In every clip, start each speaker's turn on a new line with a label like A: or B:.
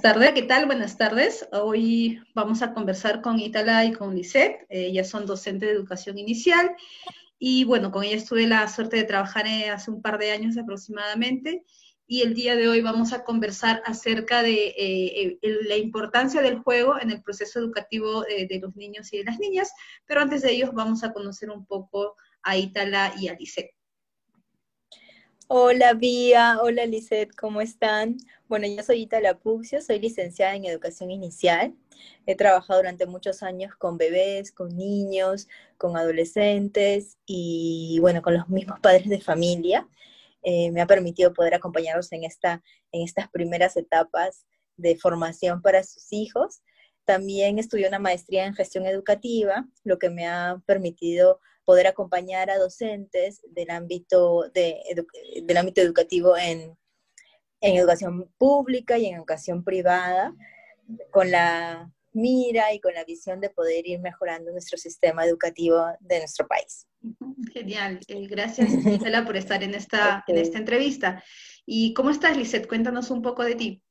A: tardes, ¿qué tal? Buenas tardes. Hoy vamos a conversar con Itala y con Lisette. Ellas son docentes de educación inicial y bueno, con ellas tuve la suerte de trabajar eh, hace un par de años aproximadamente y el día de hoy vamos a conversar acerca de eh, la importancia del juego en el proceso educativo eh, de los niños y de las niñas, pero antes de ello vamos a conocer un poco a Itala y a Lisette.
B: Hola Vía, hola Lisette, ¿cómo están? Bueno, yo soy Itala Puxio, soy licenciada en educación inicial. He trabajado durante muchos años con bebés, con niños, con adolescentes y bueno, con los mismos padres de familia. Eh, me ha permitido poder acompañarlos en, esta, en estas primeras etapas de formación para sus hijos. También estudié una maestría en gestión educativa, lo que me ha permitido poder acompañar a docentes del ámbito, de, del ámbito educativo en, en educación pública y en educación privada, con la mira y con la visión de poder ir mejorando nuestro sistema educativo de nuestro país.
A: Genial. Eh, gracias, Gisela, por estar en esta, en esta entrevista. ¿Y cómo estás, Lisette? Cuéntanos un poco de ti.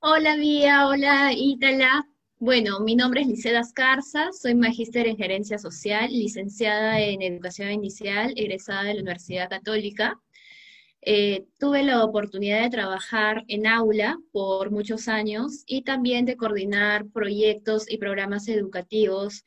C: Hola, Vía. Hola, Ítala. Bueno, mi nombre es Liceda Ascarza, soy magíster en gerencia social, licenciada en educación inicial, egresada de la Universidad Católica. Eh, tuve la oportunidad de trabajar en aula por muchos años y también de coordinar proyectos y programas educativos,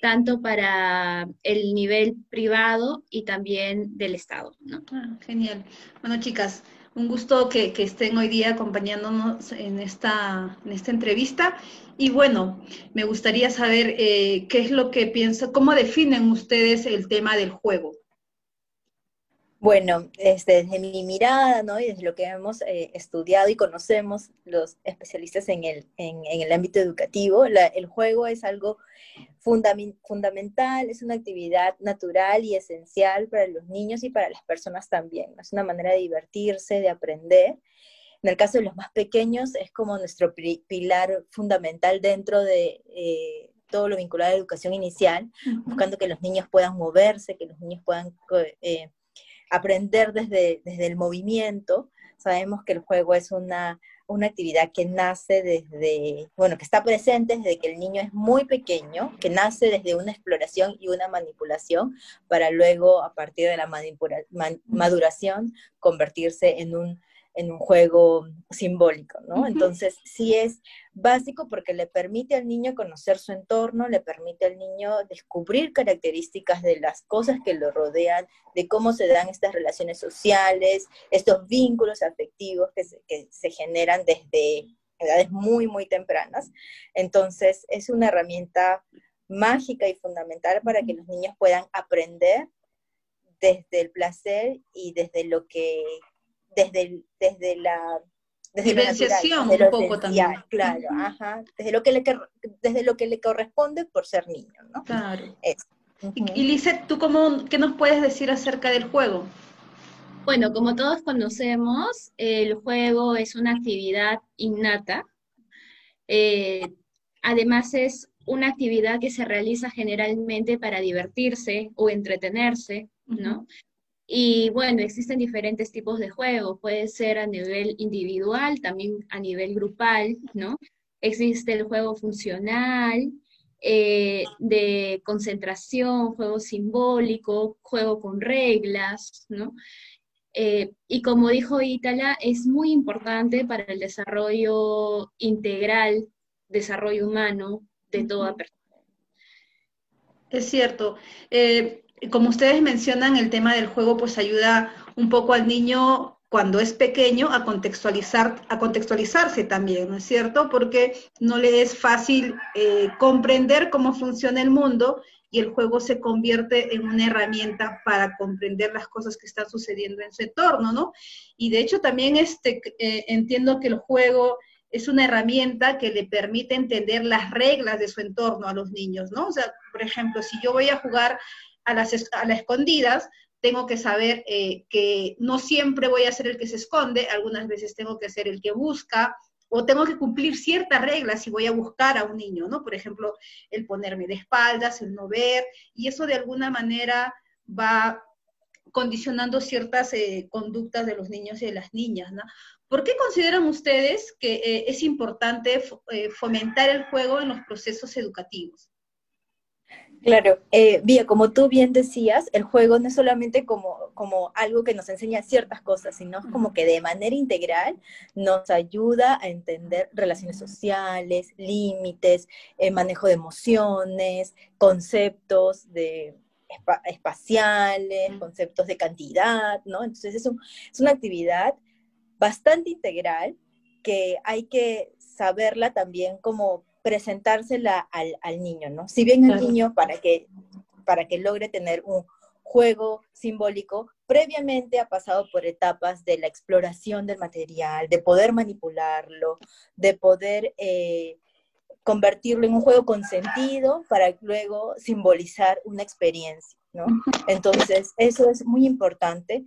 C: tanto para el nivel privado y también del Estado.
A: Ah, genial. Bueno, chicas, un gusto que, estén hoy día acompañándonos en esta, en esta entrevista. Y bueno, me gustaría saber eh, qué es lo que piensan, cómo definen ustedes el tema del juego.
B: Bueno, este, desde mi mirada, ¿no? Y desde lo que hemos eh, estudiado y conocemos los especialistas en el, en, el ámbito educativo, el juego es algo fundamental, es una actividad natural y esencial para los niños y para las personas también. Es una manera de divertirse, de aprender. En el caso de los más pequeños, es como nuestro pilar fundamental dentro de... Eh, todo lo vinculado a la educación inicial, buscando que los niños puedan moverse, que los niños puedan eh, aprender desde, desde el movimiento. Sabemos que el juego es una, una actividad que nace desde, bueno, que está presente desde que el niño es muy pequeño, que nace desde una exploración y una manipulación, para luego, a partir de la maduración, convertirse en un en un juego simbólico, ¿no? Entonces, sí es básico porque le permite al niño conocer su entorno, le permite al niño descubrir características de las cosas que lo rodean, de cómo se dan estas relaciones sociales, estos vínculos afectivos que se, que se generan desde edades muy, muy tempranas. Entonces, es una herramienta mágica y fundamental para que los niños puedan aprender desde el placer y desde lo que desde, desde la
A: desde un poco también.
B: Claro, ajá, desde lo, que le, desde lo que le corresponde por ser niño, ¿no?
A: Claro. Y, Lizeth, ¿tú cómo, qué nos puedes decir acerca del juego?
C: Bueno, como todos conocemos, el juego es una actividad innata. Eh, además es una actividad que se realiza generalmente para divertirse o entretenerse, ¿no? Y bueno, existen diferentes tipos de juegos, puede ser a nivel individual, también a nivel grupal, ¿no? Existe el juego funcional, eh, de concentración, juego simbólico, juego con reglas, ¿no? Eh, y como dijo Ítala, es muy importante para el desarrollo integral, desarrollo humano de toda persona.
A: Es cierto. Eh, como ustedes mencionan, el tema del juego pues ayuda un poco al niño cuando es pequeño a contextualizar, a contextualizarse también, ¿no es cierto? Porque no le es fácil eh, comprender cómo funciona el mundo y el juego se convierte en una herramienta para comprender las cosas que están sucediendo en su entorno, ¿no? Y de hecho también este, eh, entiendo que el juego es una herramienta que le permite entender las reglas de su entorno a los niños, ¿no? O sea, por ejemplo, si yo voy a jugar a las, a las escondidas, tengo que saber eh, que no siempre voy a ser el que se esconde, algunas veces tengo que ser el que busca, o tengo que cumplir ciertas reglas si voy a buscar a un niño, ¿no? Por ejemplo, el ponerme de espaldas, el no ver, y eso de alguna manera va condicionando ciertas eh, conductas de los niños y de las niñas, ¿no? ¿Por qué consideran ustedes que eh, es importante fomentar el juego en los procesos educativos?
B: Claro, eh, como tú bien decías, el juego no es solamente como, como algo que nos enseña ciertas cosas, sino como que de manera integral nos ayuda a entender relaciones sociales, límites, eh, manejo de emociones, conceptos de espaciales, conceptos de cantidad, ¿no? Entonces es, es una actividad bastante integral que hay que saberla también como presentársela al, al niño, ¿no? Si bien el niño, para que, para que logre tener un juego simbólico, previamente ha pasado por etapas de la exploración del material, de poder manipularlo, de poder eh, convertirlo en un juego con sentido para luego simbolizar una experiencia, ¿no? Entonces, eso es muy importante.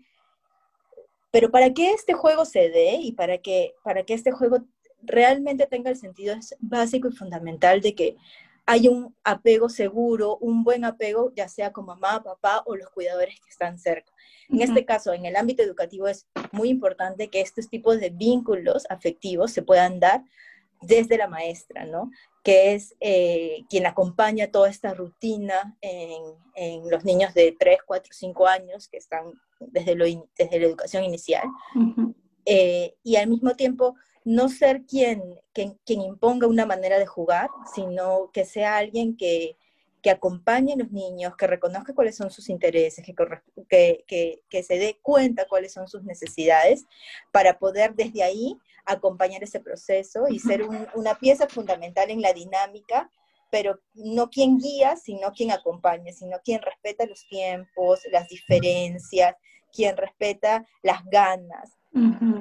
B: Pero para que este juego se dé y para que, para que este juego realmente tenga el sentido básico y fundamental de que hay un apego seguro, un buen apego, ya sea con mamá, papá o los cuidadores que están cerca. En este caso, en el ámbito educativo es muy importante que estos tipos de vínculos afectivos se puedan dar desde la maestra, ¿no? Que es eh, quien acompaña toda esta rutina en, los niños de 3, 4, 5 años que están desde, lo desde la educación inicial. Eh, y al mismo tiempo no ser quien, quien, imponga una manera de jugar, sino que sea alguien que, acompañe a los niños, que reconozca cuáles son sus intereses, que, que, se dé cuenta cuáles son sus necesidades, para poder desde ahí acompañar ese proceso y ser una pieza fundamental en la dinámica, pero no quien guía, sino quien acompaña, sino quien respeta los tiempos, las diferencias, quien respeta las ganas,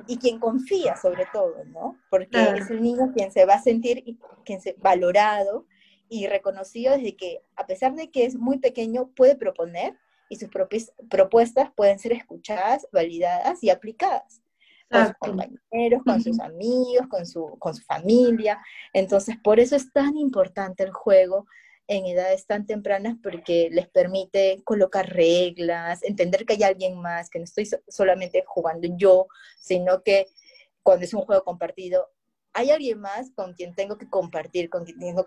B: y quien confía sobre todo, ¿no? Porque es el niño quien se va a sentir quien se, valorado y reconocido desde que, a pesar de que es muy pequeño, puede proponer y sus propias propuestas pueden ser escuchadas, validadas y aplicadas con sus compañeros, con sus amigos, con su, con su familia. Entonces, por eso es tan importante el juego en edades tan tempranas porque les permite colocar reglas, entender que hay alguien más, que no estoy solamente jugando yo, sino que cuando es un juego compartido, hay alguien más con quien tengo que compartir, con quien tengo,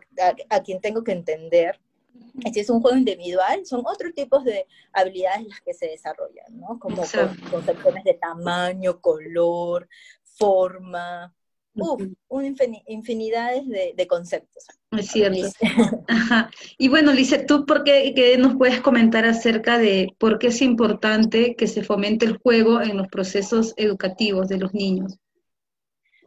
B: a, quien tengo que entender. Si es un juego individual, son otros tipos de habilidades las que se desarrollan, ¿no? Como concepciones de tamaño, color, forma, uf, infinidades de, conceptos.
A: Es cierto. Y bueno, Lice, ¿tú por qué, qué, nos puedes comentar acerca de por qué es importante que se fomente el juego en los procesos educativos de los niños?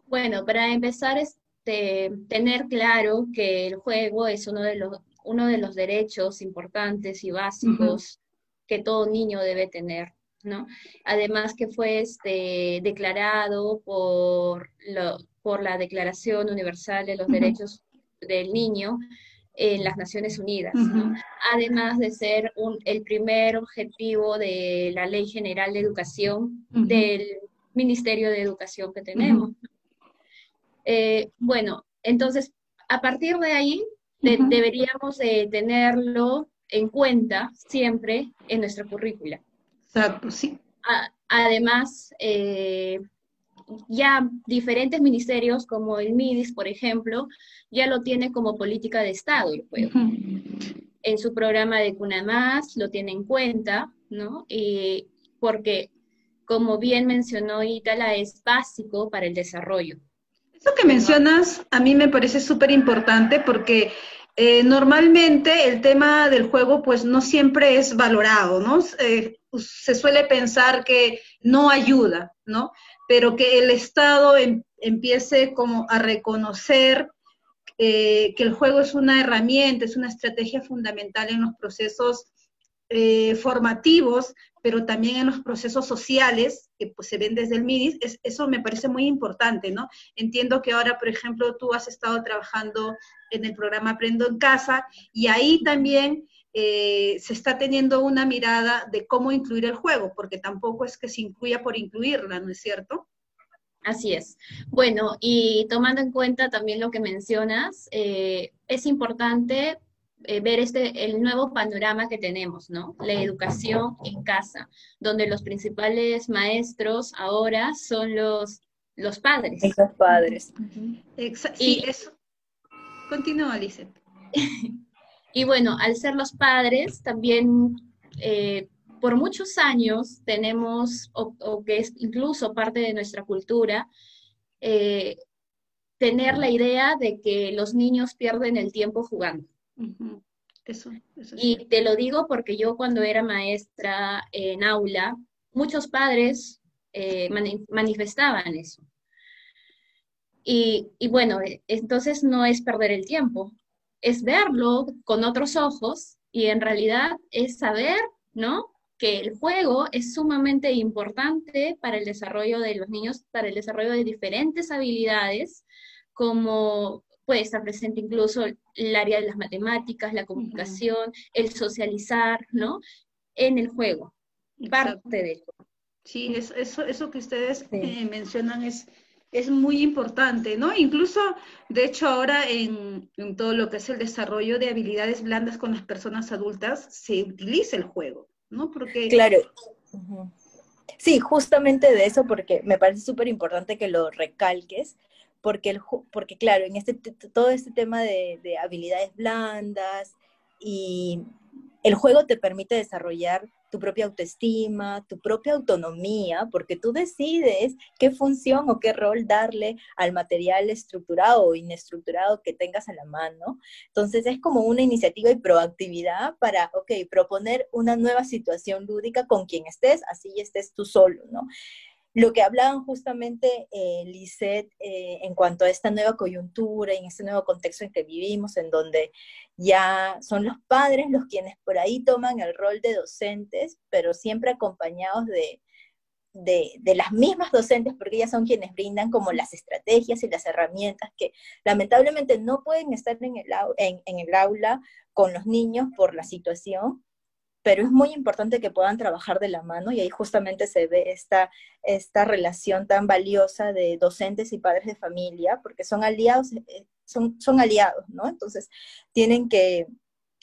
C: Bueno, para empezar, este, tener claro que el juego es uno de los, uno de los derechos importantes y básicos que todo niño debe tener. ¿no? Además que fue este, declarado por, lo, por la Declaración Universal de los Derechos del Niño en las Naciones Unidas, además de ser el primer objetivo de la Ley General de Educación del Ministerio de Educación que tenemos. Eh, bueno, entonces, a partir de ahí, deberíamos tenerlo en cuenta siempre en nuestra currícula.
A: Exacto, sí.
C: además, eh, ya diferentes ministerios, como el MIDIS, por ejemplo, ya lo tiene como política de Estado el juego. En su programa de Cuna Más lo tiene en cuenta, ¿no? Y porque, como bien mencionó Itala, es básico para el desarrollo.
A: Eso que mencionas a mí me parece súper importante porque eh, normalmente el tema del juego pues no siempre es valorado, ¿no? Eh, se suele pensar que no ayuda, ¿no? Pero que el Estado em, empiece como a reconocer eh, que el juego es una herramienta, es una estrategia fundamental en los procesos eh, formativos, pero también en los procesos sociales que pues, se ven desde el MIDIS, eso me parece muy importante, ¿no? Entiendo que ahora, por ejemplo, tú has estado trabajando en el programa Aprendo en Casa y ahí también eh, se está teniendo una mirada de cómo incluir el juego, porque tampoco es que se incluya por incluirla, ¿no es cierto?
C: Así es. Bueno, y tomando en cuenta también lo que mencionas, eh, es importante eh, ver este, el nuevo panorama que tenemos, ¿no? La educación en casa, donde los principales maestros ahora son los los padres.
B: Los padres.
A: sí, eso. Continúa, Alice.
C: y bueno, al ser los padres, también eh, por muchos años tenemos, o, que es incluso parte de nuestra cultura, eh, tener la idea de que los niños pierden el tiempo jugando.
A: Eso,
C: y te lo digo porque yo cuando era maestra en aula, muchos padres eh, manifestaban eso. Y, y, bueno, entonces no es perder el tiempo, es verlo con otros ojos y en realidad es saber, ¿no? Que el juego es sumamente importante para el desarrollo de los niños, para el desarrollo de diferentes habilidades, como puede estar presente incluso el área de las matemáticas, la comunicación, el socializar, ¿no? En el juego, parte juego.
A: Sí, eso, eso que ustedes eh, mencionan es, es muy importante, ¿no? Incluso, de hecho, ahora en, todo lo que es el desarrollo de habilidades blandas con las personas adultas, se utiliza el juego, ¿no?
B: Porque... Claro. Sí, justamente de eso, porque me parece súper importante que lo recalques, porque, el, porque claro, en este, todo este tema de, de habilidades blandas y el juego te permite desarrollar tu propia autoestima, tu propia autonomía, porque tú decides qué función o qué rol darle al material estructurado o inestructurado que tengas a la mano. Entonces es como una iniciativa y proactividad para, ok, proponer una nueva situación lúdica con quien estés, así estés tú solo, ¿no? Lo que hablaban justamente eh, Lisette eh, en cuanto a esta nueva coyuntura y en este nuevo contexto en que vivimos, en donde ya son los padres los quienes por ahí toman el rol de docentes, pero siempre acompañados de, de, las mismas docentes, porque ellas son quienes brindan como las estrategias y las herramientas que lamentablemente no pueden estar en el, en, en el aula con los niños por la situación, pero es muy importante que puedan trabajar de la mano y ahí justamente se ve esta, esta relación tan valiosa de docentes y padres de familia, porque son aliados, eh, son, son aliados, ¿no? Entonces, tienen que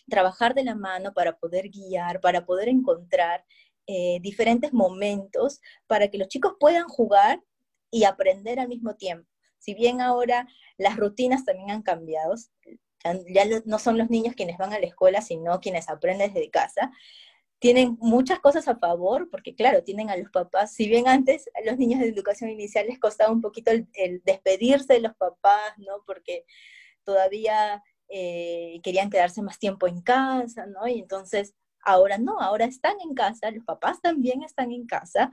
B: trabajar de la mano para poder guiar, para poder encontrar eh, diferentes momentos para que los chicos puedan jugar y aprender al mismo tiempo. Si bien ahora las rutinas también han cambiado, ya no son los niños quienes van a la escuela, sino quienes aprenden desde casa, tienen muchas cosas a favor, porque claro, tienen a los papás, si bien antes a los niños de educación inicial les costaba un poquito el, despedirse de los papás, ¿no? Porque todavía eh, querían quedarse más tiempo en casa, ¿no? Y entonces ahora no, ahora están en casa, los papás también están en casa,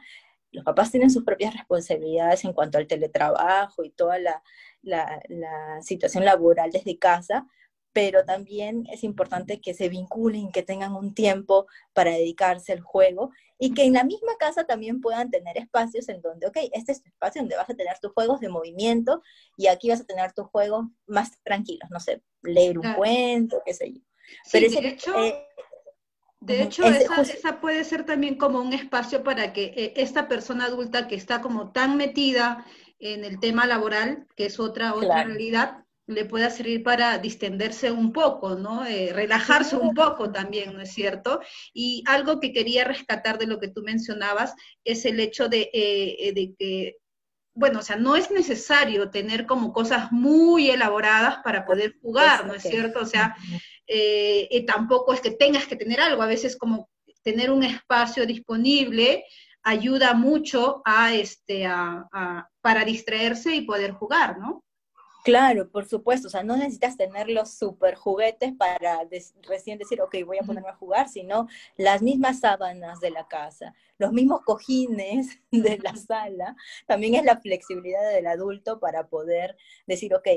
B: los papás tienen sus propias responsabilidades en cuanto al teletrabajo y toda la, la situación laboral desde casa, pero también es importante que se vinculen, que tengan un tiempo para dedicarse al juego y que en la misma casa también puedan tener espacios en donde, ok, este es tu espacio donde vas a tener tus juegos de movimiento y aquí vas a tener tus juegos más tranquilos, no sé, leer un cuento, qué sé yo.
A: Pero de hecho, eh, de hecho esa, esa, puede ser también como un espacio para que eh, esta persona adulta que está como tan metida en el tema laboral, que es otra, otra realidad, le pueda servir para distenderse un poco, ¿no? Eh, relajarse un poco también, ¿no es cierto? Y algo que quería rescatar de lo que tú mencionabas es el hecho de, eh, de que, bueno, o sea, no es necesario tener como cosas muy elaboradas para poder jugar, ¿no es cierto? O sea, eh, tampoco es que tengas que tener algo, a veces como tener un espacio disponible ayuda mucho a, este, a, para distraerse y poder jugar, ¿no?
B: Claro, por supuesto, o sea, no necesitas tener los super juguetes para recién decir, ok, voy a ponerme a jugar, sino las mismas sábanas de la casa, los mismos cojines de la sala, también es la flexibilidad del adulto para poder decir, ok,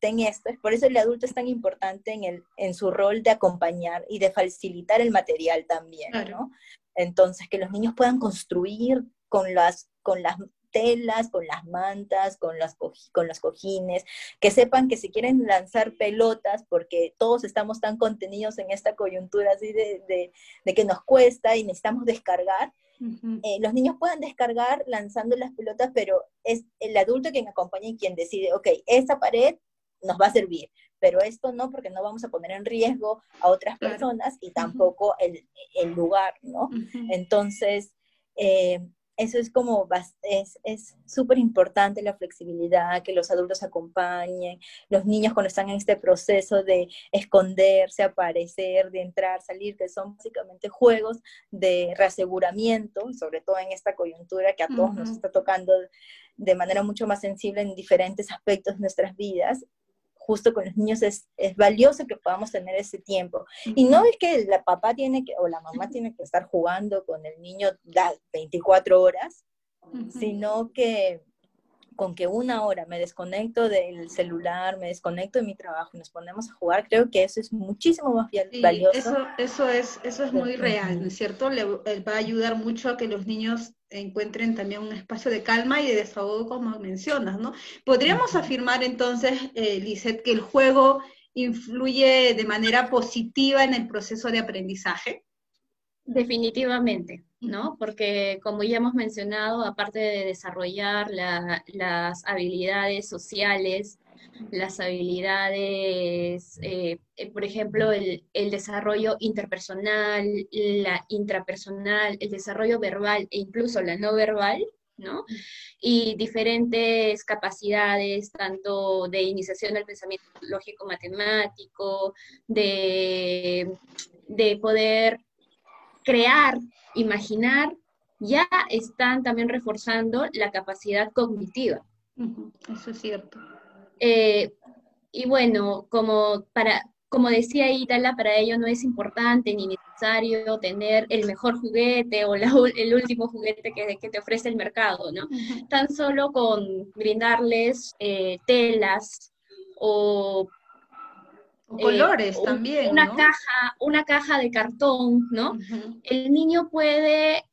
B: ten esto, por eso el adulto es tan importante en, el, en su rol de acompañar y de facilitar el material también, ¿no? Entonces, que los niños puedan construir con las, con las telas, con las mantas, con, las con los cojines, que sepan que si quieren lanzar pelotas, porque todos estamos tan contenidos en esta coyuntura así de, que nos cuesta y necesitamos descargar, eh, los niños puedan descargar lanzando las pelotas, pero es el adulto quien acompaña y quien decide, ok, esta pared nos va a servir, pero esto no, porque no vamos a poner en riesgo a otras personas y tampoco el, lugar, ¿no? Entonces, eh, eso es como, es súper importante la flexibilidad, que los adultos acompañen, los niños cuando están en este proceso de esconderse, aparecer, de entrar, salir, que son básicamente juegos de reaseguramiento, sobre todo en esta coyuntura que a todos nos está tocando de manera mucho más sensible en diferentes aspectos de nuestras vidas, justo con los niños es, es, valioso que podamos tener ese tiempo. Y no es que la papá tiene que, o la mamá tiene que estar jugando con el niño las 24 horas, sino que con que una hora me desconecto del celular, me desconecto de mi trabajo y nos ponemos a jugar, creo que eso es muchísimo más valioso.
A: Eso, eso, es, eso es muy real, ¿no es cierto? Le, va a ayudar mucho a que los niños encuentren también un espacio de calma y de desahogo, como mencionas, ¿no? Podríamos afirmar entonces, eh, que el juego influye de manera positiva en el proceso de aprendizaje.
C: Definitivamente, ¿no? Porque como ya hemos mencionado, aparte de desarrollar las habilidades sociales, las habilidades, eh, eh, por ejemplo, el, desarrollo interpersonal, la intrapersonal, el desarrollo verbal e incluso la no verbal, ¿no? Y diferentes capacidades, tanto de iniciación del pensamiento lógico-matemático, de, de poder crear, imaginar, ya están también reforzando la capacidad cognitiva.
A: Eso es cierto.
C: Eh, y bueno, como, para, como decía Itala, para ello no es importante ni necesario tener el mejor juguete o el último juguete que, que, te ofrece el mercado, ¿no? Tan solo con brindarles eh, telas o
A: colores eh, también.
C: Una caja, una caja de cartón, ¿no? El niño puede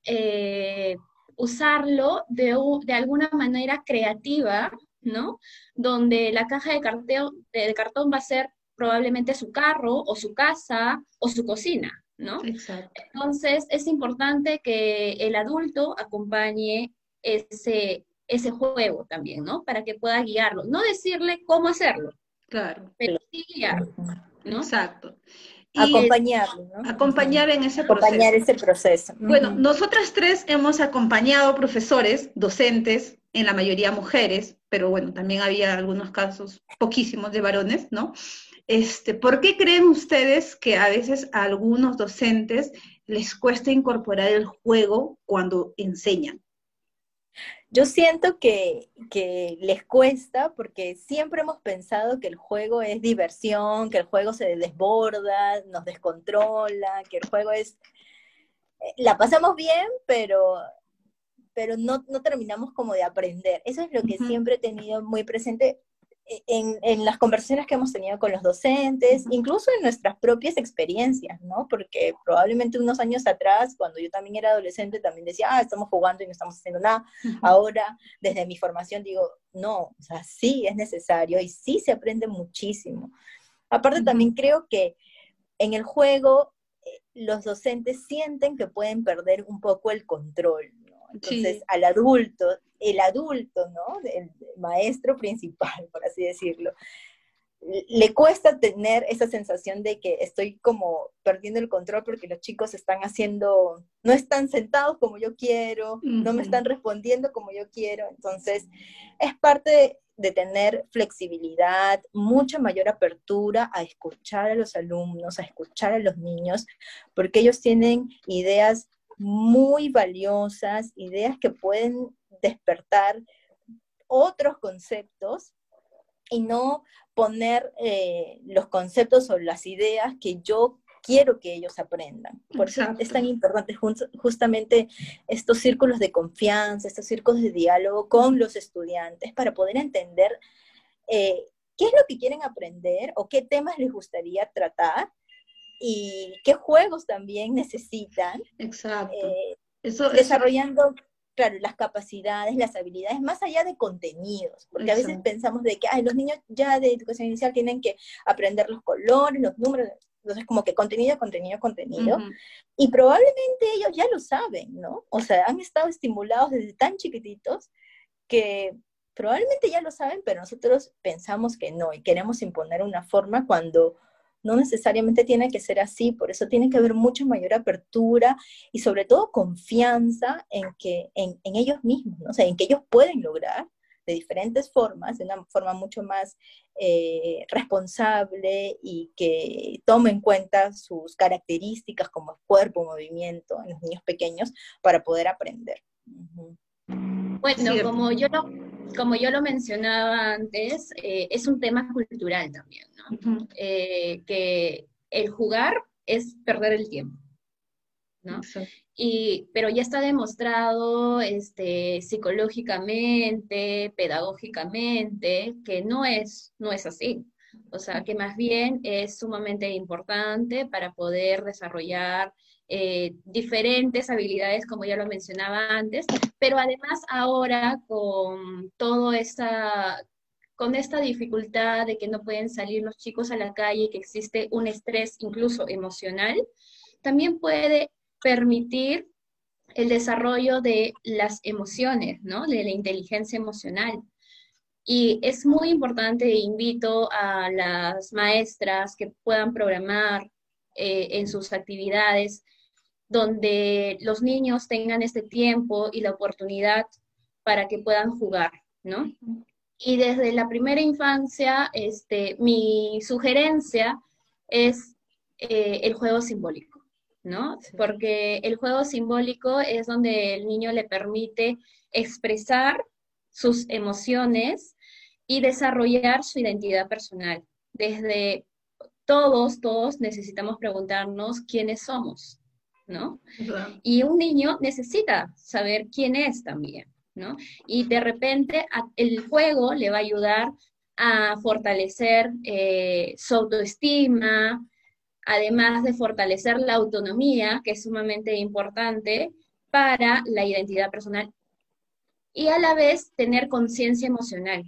C: usarlo de, de, alguna manera creativa ¿no? Donde la caja de cartón, de cartón va a ser probablemente su carro o su casa o su cocina, ¿no? Entonces es importante que el adulto acompañe ese, ese juego también, ¿no? Para que pueda guiarlo. No decirle cómo hacerlo.
A: Claro.
C: Pero sí guiarlo.
A: Exacto.
B: acompañarlo, ¿no?
A: Acompañar en ese
B: proceso. Acompañar ese proceso.
A: Bueno, nosotras tres hemos acompañado profesores, docentes, en la mayoría mujeres, pero bueno, también había algunos casos, poquísimos de varones, ¿no? Este, ¿Por qué creen ustedes que a veces a algunos docentes les cuesta incorporar el juego cuando enseñan?
B: Yo siento que, que, les cuesta porque siempre hemos pensado que el juego es diversión, que el juego se desborda, nos descontrola, que el juego es... Eh, la pasamos bien, pero pero no, no terminamos como de aprender. Eso es lo que siempre he tenido muy presente en, en, las conversaciones que hemos tenido con los docentes, incluso en nuestras propias experiencias, ¿no? Porque probablemente unos años atrás, cuando yo también era adolescente, también decía, ah, estamos jugando y no estamos haciendo nada. Ahora, desde mi formación, digo, no, o sea, sí es necesario y sí se aprende muchísimo. Aparte, también creo que en el juego eh, los docentes sienten que pueden perder un poco el control, entonces, al adulto, el adulto, ¿no? El maestro principal, por así decirlo, le cuesta tener esa sensación de que estoy como perdiendo el control porque los chicos están haciendo, no están sentados como yo quiero, no me están respondiendo como yo quiero. Entonces, es parte de tener flexibilidad, mucha mayor apertura a escuchar a los alumnos, a escuchar a los niños, porque ellos tienen ideas muy valiosas, ideas que pueden despertar otros conceptos y no poner eh, los conceptos o las ideas que yo quiero que ellos aprendan. Por eso es tan importante justamente estos círculos de confianza, estos círculos de diálogo con los estudiantes para poder entender eh, qué es lo que quieren aprender o qué temas les gustaría tratar y qué juegos también necesitan.
A: Exacto.
B: Eh, desarrollando, claro, las capacidades, las habilidades, más allá de contenidos, porque a veces pensamos de que Ay, los niños ya de educación inicial tienen que aprender los colores, los números, entonces como que contenido, contenido, contenido, y probablemente ellos ya lo saben, ¿no? O sea, han estado estimulados desde tan chiquititos que probablemente ya lo saben, pero nosotros pensamos que no y queremos imponer una forma cuando no necesariamente tiene que ser así, por eso tiene que haber mucha mayor apertura y sobre todo confianza en, que, en, ellos mismos, ¿no? o sea, en que ellos pueden lograr de diferentes formas, de una forma mucho más eh, responsable y que tome en cuenta sus características como cuerpo, movimiento en los niños pequeños para poder aprender.
C: Bueno, como yo lo, como yo lo mencionaba antes, eh, es un tema cultural también, ¿no? Eh, que el jugar es perder el tiempo, ¿no? Y, pero ya está demostrado este, psicológicamente, pedagógicamente, que no es, no es así. O sea, que más bien es sumamente importante para poder desarrollar eh, diferentes habilidades, como ya lo mencionaba antes, pero además ahora con todo esta, con esta dificultad de que no pueden salir los chicos a la calle, que existe un estrés incluso emocional, también puede permitir el desarrollo de las emociones, ¿no? De la inteligencia emocional. Y es muy importante, e invito a las maestras que puedan programar eh, en sus actividades donde los niños tengan este tiempo y la oportunidad para que puedan jugar, ¿no? Y desde la primera infancia, este, mi sugerencia es eh, el juego simbólico, ¿no? Porque el juego simbólico es donde el niño le permite expresar sus emociones y desarrollar su identidad personal. Desde todos, todos necesitamos preguntarnos quiénes somos, ¿no? Y un niño necesita saber quién es también, ¿no? Y de repente el juego le va a ayudar a fortalecer eh, su autoestima, además de fortalecer la autonomía, que es sumamente importante para la identidad personal, y a la vez tener conciencia emocional,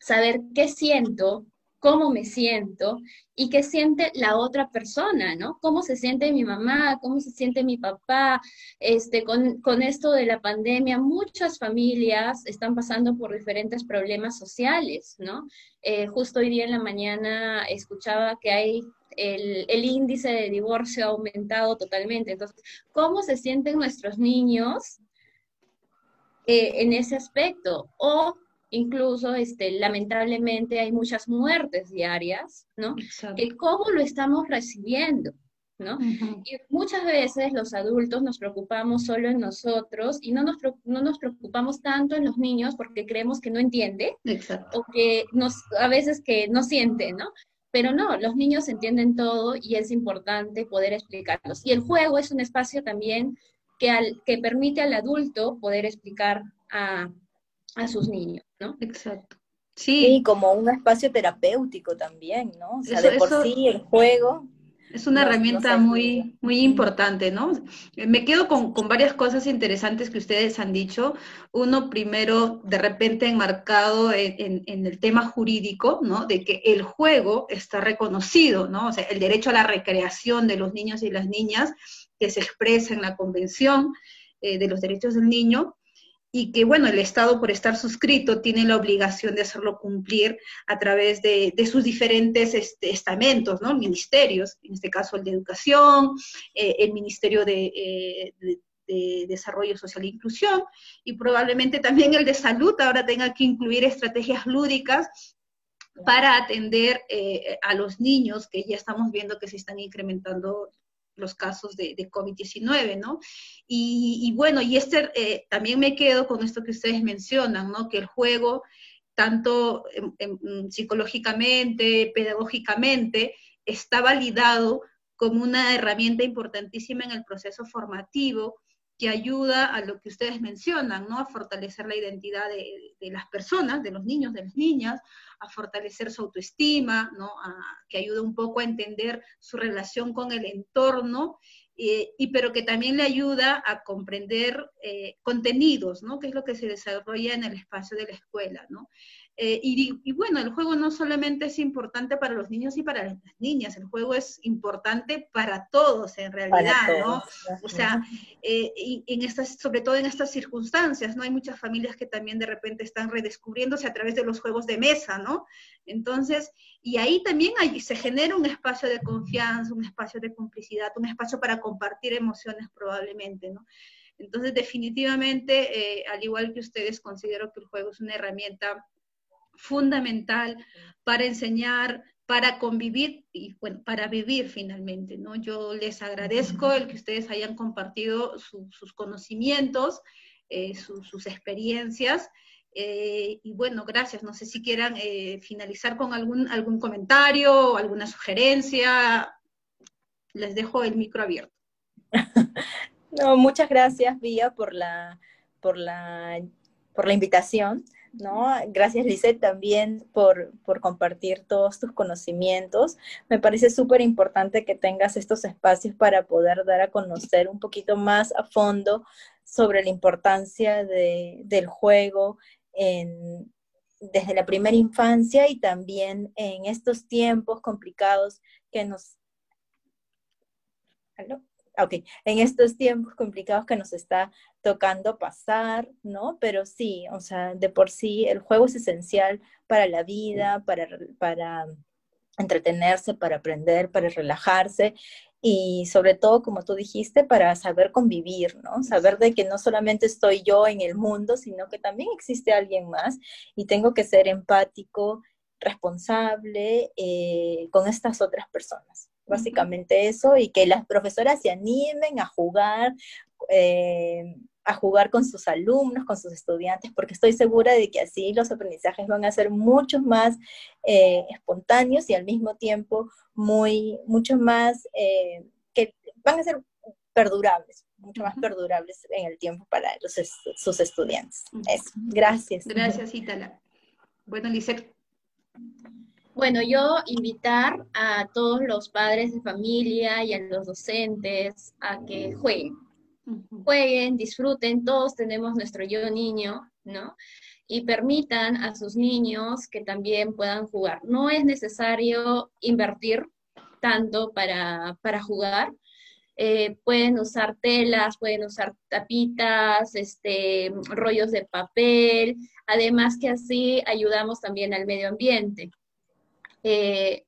C: saber qué siento, cómo me siento y qué siente la otra persona, ¿no? Cómo se siente mi mamá, cómo se siente mi papá. Este, con, esto de la pandemia, muchas familias están pasando por diferentes problemas sociales, ¿no? Eh, justo hoy día en la mañana escuchaba que hay el, índice de divorcio ha aumentado totalmente. Entonces, ¿cómo se sienten nuestros niños eh, en ese aspecto? O incluso este, lamentablemente hay muchas muertes diarias, ¿no? ¿Cómo lo estamos recibiendo? ¿no? Y muchas veces los adultos nos preocupamos solo en nosotros y no nos, no nos preocupamos tanto en los niños porque creemos que no entiende o que nos, a veces que no siente, ¿no? Pero no, los niños entienden todo y es importante poder explicarlos. Y el juego es un espacio también que, al, que permite al adulto poder explicar a, a sus niños, ¿no?
A: Exacto.
B: Sí. como un espacio terapéutico también, ¿no? O sea, de por sí el juego.
A: Es una herramienta muy, muy importante, ¿no? Me quedo con, varias cosas interesantes que ustedes han dicho. Uno, primero, de repente enmarcado en, en, el tema jurídico, ¿no? De que el juego está reconocido, ¿no? O sea, el derecho a la recreación de los niños y las niñas que se expresa en la Convención eh, de los Derechos del Niño, y que, bueno, el Estado, por estar suscrito, tiene la obligación de hacerlo cumplir a través de, sus diferentes este, estamentos, ¿no? Ministerios, en este caso el de Educación, eh, el Ministerio eh, de, Desarrollo Social e Inclusión, y probablemente también el de Salud ahora tenga que incluir estrategias lúdicas para atender eh, a los niños que ya estamos viendo que se están incrementando los casos de, COVID-19, ¿no? Y, bueno, y este, eh, también me quedo con esto que ustedes mencionan, ¿no? Que el juego, tanto psicológicamente, pedagógicamente, está validado como una herramienta importantísima en el proceso formativo que ayuda a lo que ustedes mencionan, ¿no? A fortalecer la identidad de, las personas, de los niños, de las niñas, a fortalecer su autoestima, ¿no? que ayuda un poco a entender su relación con el entorno, eh, y pero que también le ayuda a comprender eh, contenidos, ¿no? Que es lo que se desarrolla en el espacio de la escuela, ¿no? Eh, y, bueno, el juego no solamente es importante para los niños y para las niñas, el juego es importante para todos en realidad, ¿no? O sea, eh, en estas, sobre todo en estas circunstancias, ¿no? Hay muchas familias que también de repente están redescubriéndose a través de los juegos de mesa, ¿no? Entonces, y ahí también hay, se genera un espacio de confianza, un espacio de complicidad, un espacio para compartir emociones probablemente, ¿no? Entonces, definitivamente, eh, al igual que ustedes, considero que el juego es una herramienta fundamental para enseñar, para convivir y bueno, para vivir finalmente, ¿no? Yo les agradezco el que ustedes hayan compartido sus conocimientos, eh, sus experiencias. Eh, y bueno, gracias. No sé si quieran eh, finalizar con algún, algún comentario alguna sugerencia. Les dejo el micro abierto.
B: no, muchas gracias, Vía, por la, por la, por la invitación. ¿No? Gracias, Lisette, también por, compartir todos tus conocimientos. Me parece súper importante que tengas estos espacios para poder dar a conocer un poquito más a fondo sobre la importancia del juego desde la primera infancia y también en estos tiempos complicados que nos... Ok, en estos tiempos complicados que nos está tocando pasar, ¿no? Pero sí, o sea, de por sí el juego es esencial para la vida, para, para entretenerse, para aprender, para relajarse y sobre todo, como tú dijiste, para saber convivir, ¿no? Saber de que no solamente estoy yo en el mundo, sino que también existe alguien más y tengo que ser empático, responsable eh, con estas otras personas básicamente eso, y que las profesoras se animen a jugar, eh, a jugar con sus alumnos, con sus estudiantes, porque estoy segura de que así los aprendizajes van a ser mucho más eh, espontáneos y al mismo tiempo muy, mucho más, eh, que van a ser perdurables, mucho más perdurables en el tiempo para sus estudiantes. Eso, gracias.
A: Gracias, Ítala. Bueno, Lisette.
C: Bueno, yo invitar a todos los padres de familia y a los docentes a que jueguen. Jueguen, disfruten, todos tenemos nuestro yo niño, ¿no? Y permitan a sus niños que también puedan jugar. No es necesario invertir tanto para, jugar. Eh, pueden usar telas, pueden usar tapitas, este, rollos de papel, además que así ayudamos también al medio ambiente. Eh,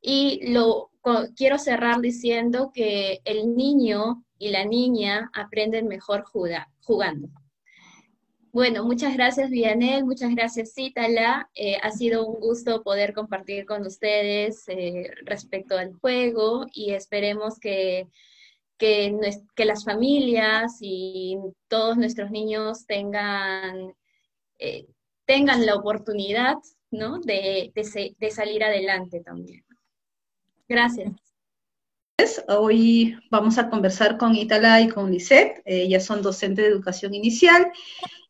C: y lo quiero cerrar diciendo que el niño y la niña aprenden mejor jugando. Bueno, muchas gracias Vianel, muchas gracias Cítala. Eh, ha sido un gusto poder compartir con ustedes eh, respecto al juego y esperemos que, que, las familias y todos nuestros niños tengan, tengan la oportunidad ¿no? De, salir adelante también. Gracias.
A: Hoy vamos a conversar con Itala y con Lisette. Ellas son docentes de educación inicial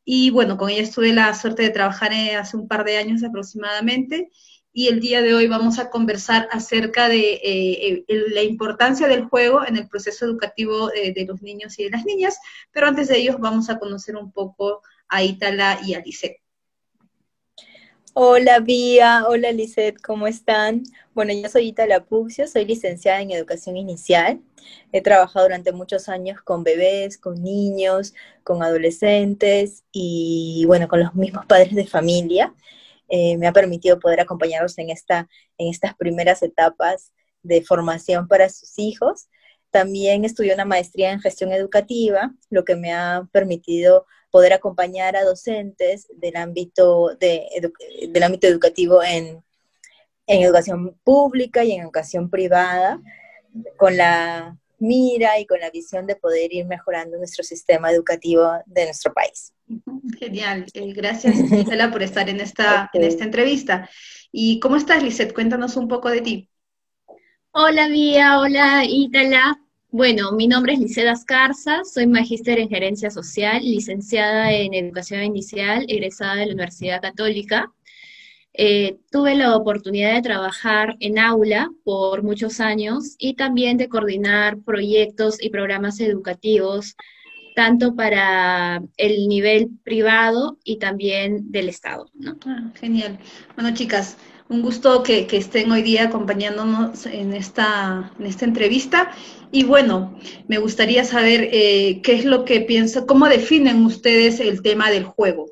A: y bueno, con ellas tuve la suerte de trabajar eh, hace un par de años aproximadamente y el día de hoy vamos a conversar acerca de eh, la importancia del juego en el proceso educativo eh, de los niños y de las niñas, pero antes de ellos vamos a conocer un poco a Itala y a Lisette.
B: Hola Vía, hola Lisette, ¿cómo están? Bueno, yo soy Itala Puxio, soy licenciada en educación inicial. He trabajado durante muchos años con bebés, con niños, con adolescentes y bueno, con los mismos padres de familia. Eh, me ha permitido poder acompañarlos en, esta, en estas primeras etapas de formación para sus hijos. También estudié una maestría en gestión educativa, lo que me ha permitido poder acompañar a docentes del ámbito, de, del ámbito educativo en, en educación pública y en educación privada, con la mira y con la visión de poder ir mejorando nuestro sistema educativo de nuestro país.
A: Genial. Eh, gracias, Gisela, por estar en esta, en esta entrevista. ¿Y cómo estás, Lisette? Cuéntanos un poco de ti.
C: Hola, Vía. Hola, Ítala. Bueno, mi nombre es Liceda Ascarza, soy magíster en gerencia social, licenciada en educación inicial, egresada de la Universidad Católica. Eh, tuve la oportunidad de trabajar en aula por muchos años y también de coordinar proyectos y programas educativos, tanto para el nivel privado y también del Estado.
A: Ah, genial. Bueno, chicas, un gusto que, estén hoy día acompañándonos en esta, en esta entrevista. Y bueno, me gustaría saber eh, qué es lo que piensan, cómo definen ustedes el tema del juego.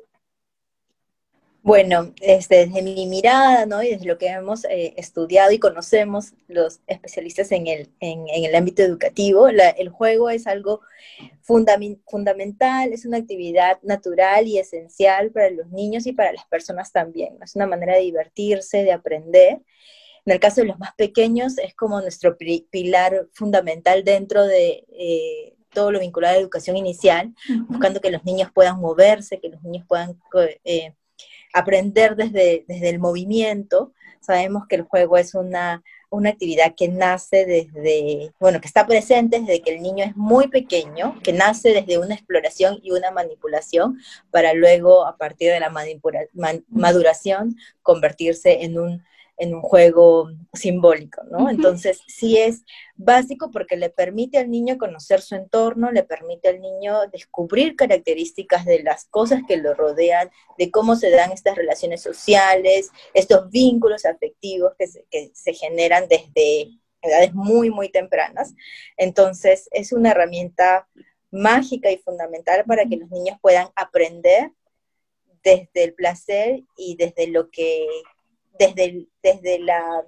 B: Bueno, este, desde mi mirada, ¿no? Y desde lo que hemos eh, estudiado y conocemos los especialistas en el, en, el ámbito educativo, el juego es algo fundamental, es una actividad natural y esencial para los niños y para las personas también. Es una manera de divertirse, de aprender. En el caso de los más pequeños, es como nuestro pilar fundamental dentro de eh, todo lo vinculado a la educación inicial, buscando que los niños puedan moverse, que los niños puedan... Eh, aprender desde, desde el movimiento. Sabemos que el juego es una, una actividad que nace desde, bueno, que está presente desde que el niño es muy pequeño, que nace desde una exploración y una manipulación, para luego, a partir de la maduración, convertirse en un en un juego simbólico, ¿no? Entonces, sí es básico porque le permite al niño conocer su entorno, le permite al niño descubrir características de las cosas que lo rodean, de cómo se dan estas relaciones sociales, estos vínculos afectivos que se, que se generan desde edades muy, muy tempranas. Entonces, es una herramienta mágica y fundamental para que los niños puedan aprender desde el placer y desde lo que desde, desde la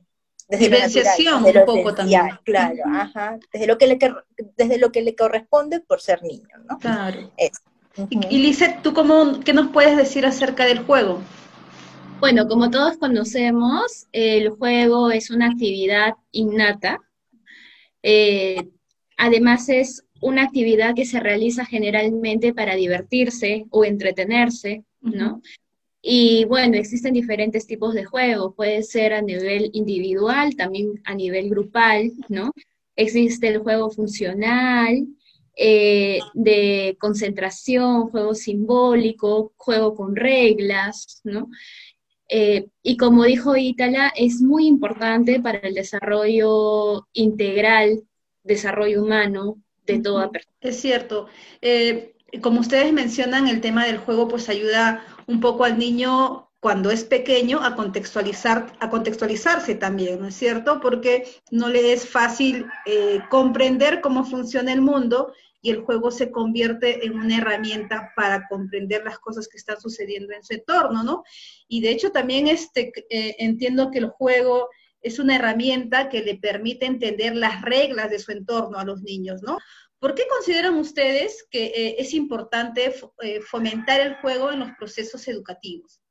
A: desde un poco también.
B: Claro, ajá, desde lo, que le, desde lo que le corresponde por ser niño, ¿no?
A: Claro. Y, ¿tú cómo, qué nos puedes decir acerca del juego?
C: Bueno, como todos conocemos, el juego es una actividad innata. Eh, además es una actividad que se realiza generalmente para divertirse o entretenerse, ¿no? Y bueno, existen diferentes tipos de juegos, puede ser a nivel individual, también a nivel grupal, ¿no? Existe el juego funcional, eh, de concentración, juego simbólico, juego con reglas, ¿no? Eh, y como dijo Ítala, es muy importante para el desarrollo integral, desarrollo humano de toda persona.
A: Es cierto. Eh, como ustedes mencionan, el tema del juego pues ayuda un poco al niño cuando es pequeño a contextualizar, a contextualizarse también, ¿no es cierto? Porque no le es fácil eh, comprender cómo funciona el mundo y el juego se convierte en una herramienta para comprender las cosas que están sucediendo en su entorno, ¿no? Y de hecho también este, eh, entiendo que el juego es una herramienta que le permite entender las reglas de su entorno a los niños, ¿no? ¿Por qué consideran ustedes que eh, es importante eh, fomentar el juego en los procesos educativos?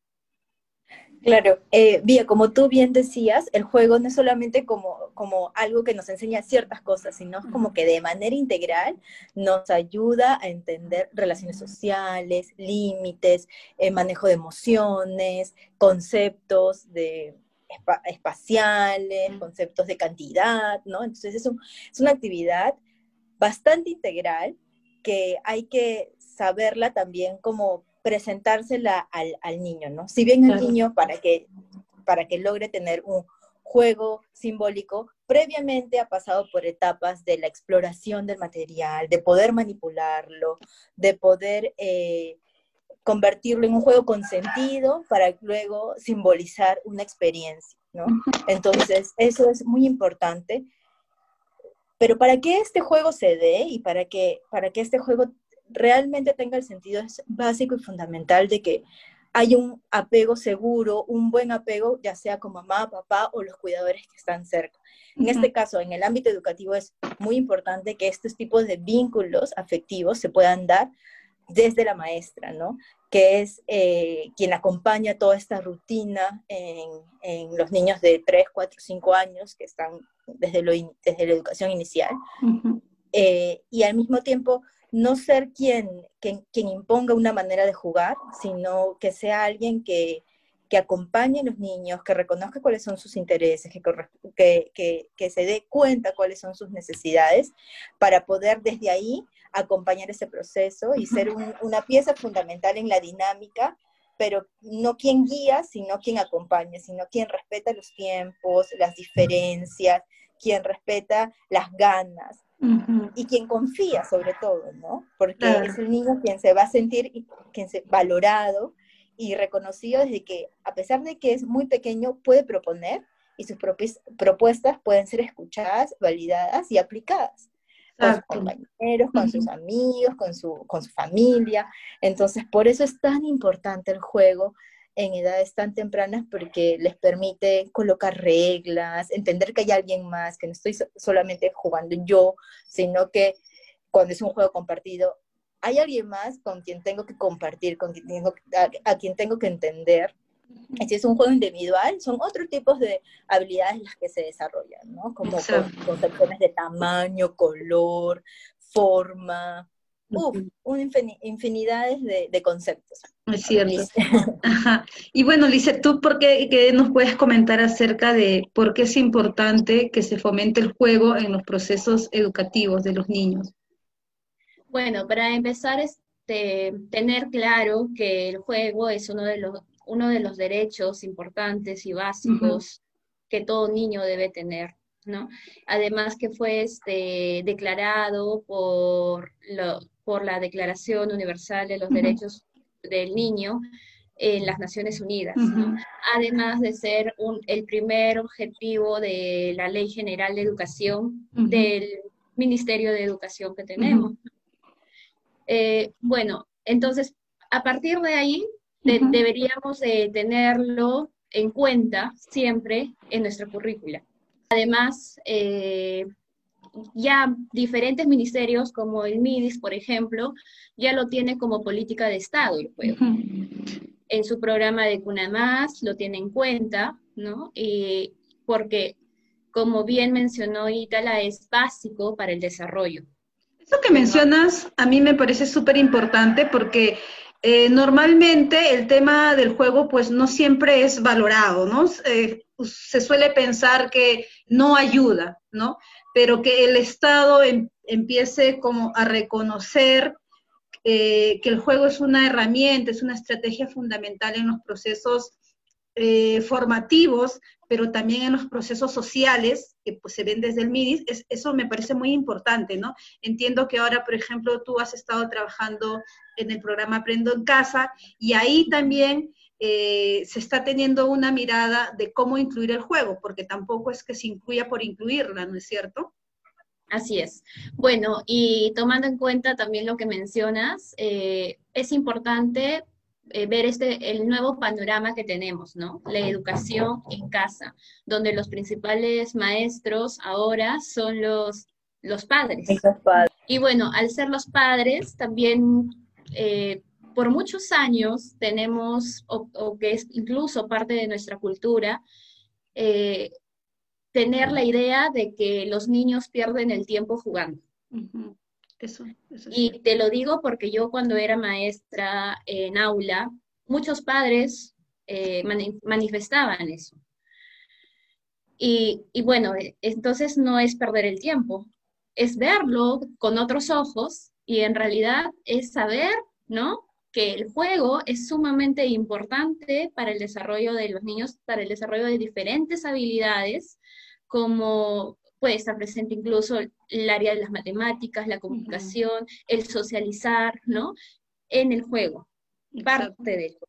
B: Claro, eh, Vía, como tú bien decías, el juego no es solamente como, como algo que nos enseña ciertas cosas, sino como que de manera integral nos ayuda a entender relaciones sociales, límites, manejo de emociones, conceptos de espaciales, conceptos de cantidad, ¿no? Entonces es, es una actividad bastante integral que hay que saberla también como presentársela al, niño, ¿no? Si bien el niño para que, para que logre tener un juego simbólico, previamente ha pasado por etapas de la exploración del material, de poder manipularlo, de poder eh, convertirlo en un juego con sentido para luego simbolizar una experiencia, ¿no? Entonces, eso es muy importante pero para que este juego se dé y para que, para que este juego realmente tenga el sentido es básico y fundamental de que hay un apego seguro, un buen apego, ya sea con mamá, papá o los cuidadores que están cerca. En este caso, en el ámbito educativo es muy importante que estos tipos de vínculos afectivos se puedan dar desde la maestra, ¿no? Que es eh, quien acompaña toda esta rutina en, en, los niños de 3, 4, 5 años que están desde, lo desde la educación inicial. Eh, y al mismo tiempo, no ser quien, quien, quien, imponga una manera de jugar, sino que sea alguien que, que acompañe a los niños, que reconozca cuáles son sus intereses, que, que, que, se dé cuenta cuáles son sus necesidades, para poder desde ahí acompañar ese proceso y ser una pieza fundamental en la dinámica, pero no quien guía, sino quien acompaña, sino quien respeta los tiempos, las diferencias, quien respeta las ganas, y quien confía sobre todo, ¿no? Porque es el niño quien se va a sentir quien se, valorado y reconocido desde que, a pesar de que es muy pequeño, puede proponer y sus propias propuestas pueden ser escuchadas, validadas y aplicadas con sus compañeros, con sus amigos, con su, con su familia. Entonces, por eso es tan importante el juego en edades tan tempranas porque les permite colocar reglas, entender que hay alguien más, que no estoy solamente jugando yo, sino que cuando es un juego compartido, hay alguien más con quien tengo que compartir, con quien tengo, a, quien tengo que entender. Si es un juego individual, son otros tipos de habilidades las que se desarrollan, ¿no? Como concepciones de tamaño, color, forma, uf, infinidades de, conceptos.
A: Es cierto. Y bueno, Lice, ¿tú por qué, qué, nos puedes comentar acerca de por qué es importante que se fomente el juego en los procesos educativos de los niños?
C: Bueno, para empezar, este, tener claro que el juego es uno de los, uno de los derechos importantes y básicos que todo niño debe tener. ¿No? Además que fue este, declarado por, lo, por la Declaración Universal de los Derechos del Niño en las Naciones Unidas, además de ser el primer objetivo de la Ley General de Educación del Ministerio de Educación que tenemos. Eh, bueno, entonces, a partir de ahí, deberíamos de tenerlo en cuenta siempre en nuestra currícula. Además, eh, ya diferentes ministerios como el MIDIS, por ejemplo, ya lo tiene como política de Estado el juego. En su programa de Cuna Más lo tiene en cuenta, ¿no? Y porque, como bien mencionó Itala, es básico para el desarrollo.
A: Eso que mencionas a mí me parece súper importante porque eh, normalmente el tema del juego pues no siempre es valorado, ¿no? Eh, se suele pensar que no ayuda, ¿no? Pero que el Estado em, empiece como a reconocer eh, que el juego es una herramienta, es una estrategia fundamental en los procesos formativos pero también en los procesos sociales que pues, se ven desde el MIDIS, eso me parece muy importante, ¿no? Entiendo que ahora, por ejemplo, tú has estado trabajando en el programa Aprendo en Casa y ahí también eh, se está teniendo una mirada de cómo incluir el juego, porque tampoco es que se incluya por incluirla, ¿no es cierto?
C: Así es. Bueno, y tomando en cuenta también lo que mencionas, eh, es importante eh, ver este, el nuevo panorama que tenemos, ¿no? La educación en casa, donde los principales maestros ahora son los, los padres. Y bueno, al ser los padres, también eh, por muchos años tenemos, o, que es incluso parte de nuestra cultura, eh, tener la idea de que los niños pierden el tiempo jugando. Eso, y te lo digo porque yo cuando era maestra en aula, muchos padres eh, manifestaban eso. Y, y, bueno, e, entonces no es perder el tiempo, es verlo con otros ojos y en realidad es saber, ¿no? Que el juego es sumamente importante para el desarrollo de los niños, para el desarrollo de diferentes habilidades, como puede estar presente incluso el área de las matemáticas, la comunicación, el socializar, ¿no? En el juego, parte de eso.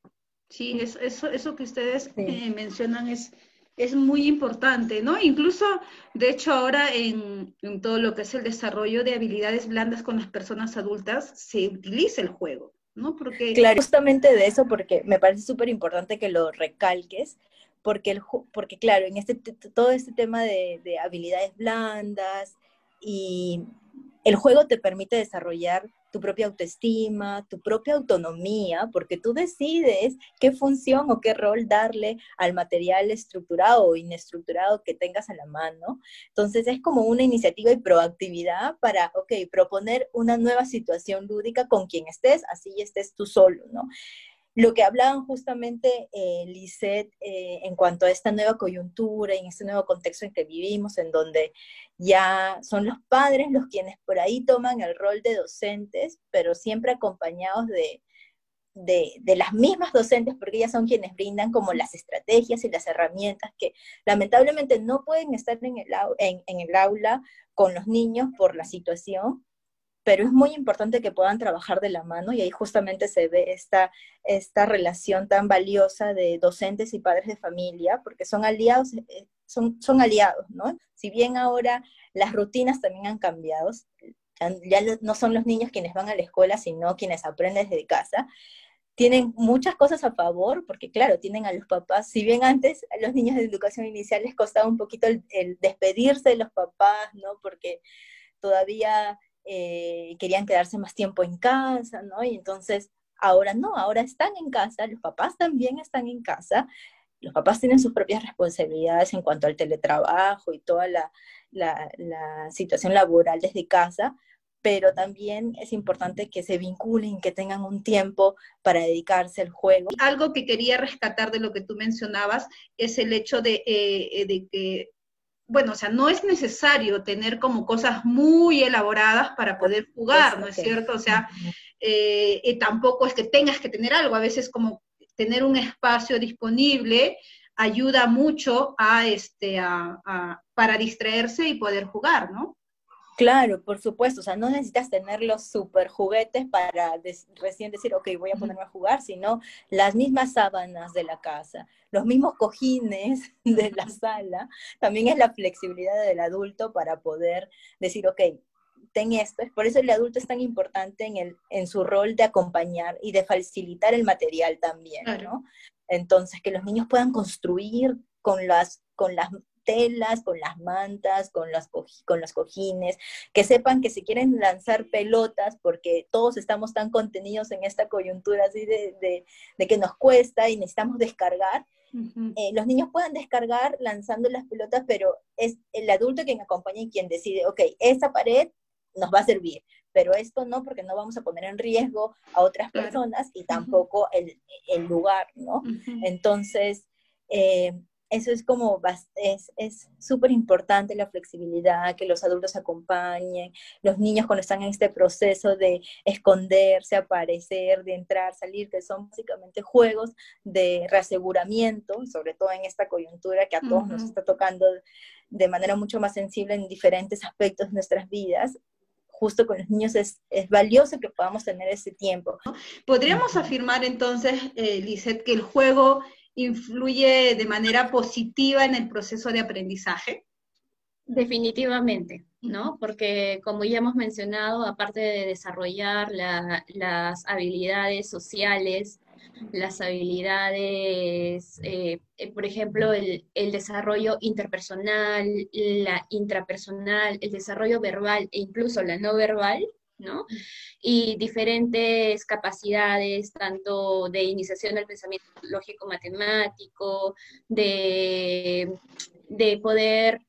A: Sí, eso, eso, que ustedes eh, mencionan es, es muy importante, ¿no? Incluso, de hecho, ahora en, en, todo lo que es el desarrollo de habilidades blandas con las personas adultas, se utiliza el juego, ¿no?
B: Porque... Claro, justamente de eso, porque me parece súper importante que lo recalques, porque, el, porque claro, en este, todo este tema de, de habilidades blandas y el juego te permite desarrollar tu propia autoestima, tu propia autonomía, porque tú decides qué función o qué rol darle al material estructurado o inestructurado que tengas a la mano. Entonces es como una iniciativa y proactividad para, ok, proponer una nueva situación lúdica con quien estés, así estés tú solo, ¿no? Lo que hablaban justamente eh, Lisette eh, en cuanto a esta nueva coyuntura, en este nuevo contexto en que vivimos, en donde ya son los padres los quienes por ahí toman el rol de docentes, pero siempre acompañados de, de, las mismas docentes, porque ellas son quienes brindan como las estrategias y las herramientas que lamentablemente no pueden estar en el, en, en el aula con los niños por la situación, pero es muy importante que puedan trabajar de la mano y ahí justamente se ve esta, esta relación tan valiosa de docentes y padres de familia, porque son aliados, eh, son, son aliados, ¿no? Si bien ahora las rutinas también han cambiado, ya no son los niños quienes van a la escuela, sino quienes aprenden desde casa, tienen muchas cosas a favor, porque claro, tienen a los papás, si bien antes a los niños de educación inicial les costaba un poquito el, despedirse de los papás, ¿no? Porque todavía eh, querían quedarse más tiempo en casa, ¿no? Y entonces ahora no, ahora están en casa, los papás también están en casa, los papás tienen sus propias responsabilidades en cuanto al teletrabajo y toda la, situación laboral desde casa, pero también es importante que se vinculen, que tengan un tiempo para dedicarse al juego.
A: Algo que quería rescatar de lo que tú mencionabas es el hecho de, eh, de que, bueno, o sea, no es necesario tener como cosas muy elaboradas para poder jugar, ¿no es cierto? O sea, eh, tampoco es que tengas que tener algo, a veces como tener un espacio disponible ayuda mucho a este a, para distraerse y poder jugar, ¿no?
B: Claro, por supuesto, o sea, no necesitas tener los super juguetes para recién decir, ok, voy a ponerme a jugar, sino las mismas sábanas de la casa, los mismos cojines de la sala, también es la flexibilidad del adulto para poder decir, ok, ten esto, por eso el adulto es tan importante en, el, en su rol de acompañar y de facilitar el material también, ¿no? Entonces, que los niños puedan construir con las, con las telas, con las mantas, con, las con los cojines, que sepan que si quieren lanzar pelotas, porque todos estamos tan contenidos en esta coyuntura así de, que nos cuesta y necesitamos descargar, eh, los niños puedan descargar lanzando las pelotas, pero es el adulto quien acompaña y quien decide, ok, esa pared nos va a servir, pero esto no, porque no vamos a poner en riesgo a otras personas y tampoco el, el, lugar, ¿no? Entonces, eh, eso es como, es súper importante la flexibilidad, que los adultos acompañen, los niños cuando están en este proceso de esconderse, aparecer, de entrar, salir, que son básicamente juegos de reaseguramiento, sobre todo en esta coyuntura que a todos nos está tocando de manera mucho más sensible en diferentes aspectos de nuestras vidas, justo con los niños es, es, valioso que podamos tener ese tiempo.
A: Podríamos afirmar entonces, eh, que el juego influye de manera positiva en el proceso de aprendizaje?
C: Definitivamente, ¿no? Porque como ya hemos mencionado, aparte de desarrollar las habilidades sociales, las habilidades, eh, eh, por ejemplo, el, el, desarrollo interpersonal, la intrapersonal, el desarrollo verbal e incluso la no verbal, ¿no? Y diferentes capacidades, tanto de iniciación del pensamiento lógico-matemático, de, de poder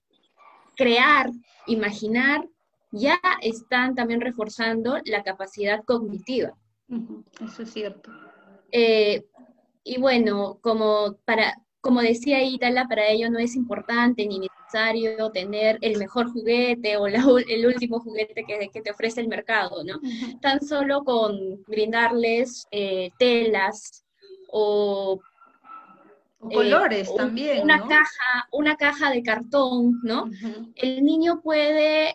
C: crear, imaginar, ya están también reforzando la capacidad cognitiva.
A: Eso es cierto.
C: Eh, y bueno, como, para, como decía Itala, para ello no es importante ni necesario tener el mejor juguete o el último juguete que, que, te ofrece el mercado, ¿no? Tan solo con brindarles eh, telas o
A: colores eh, también.
C: Una, caja, una caja de cartón, ¿no? El niño puede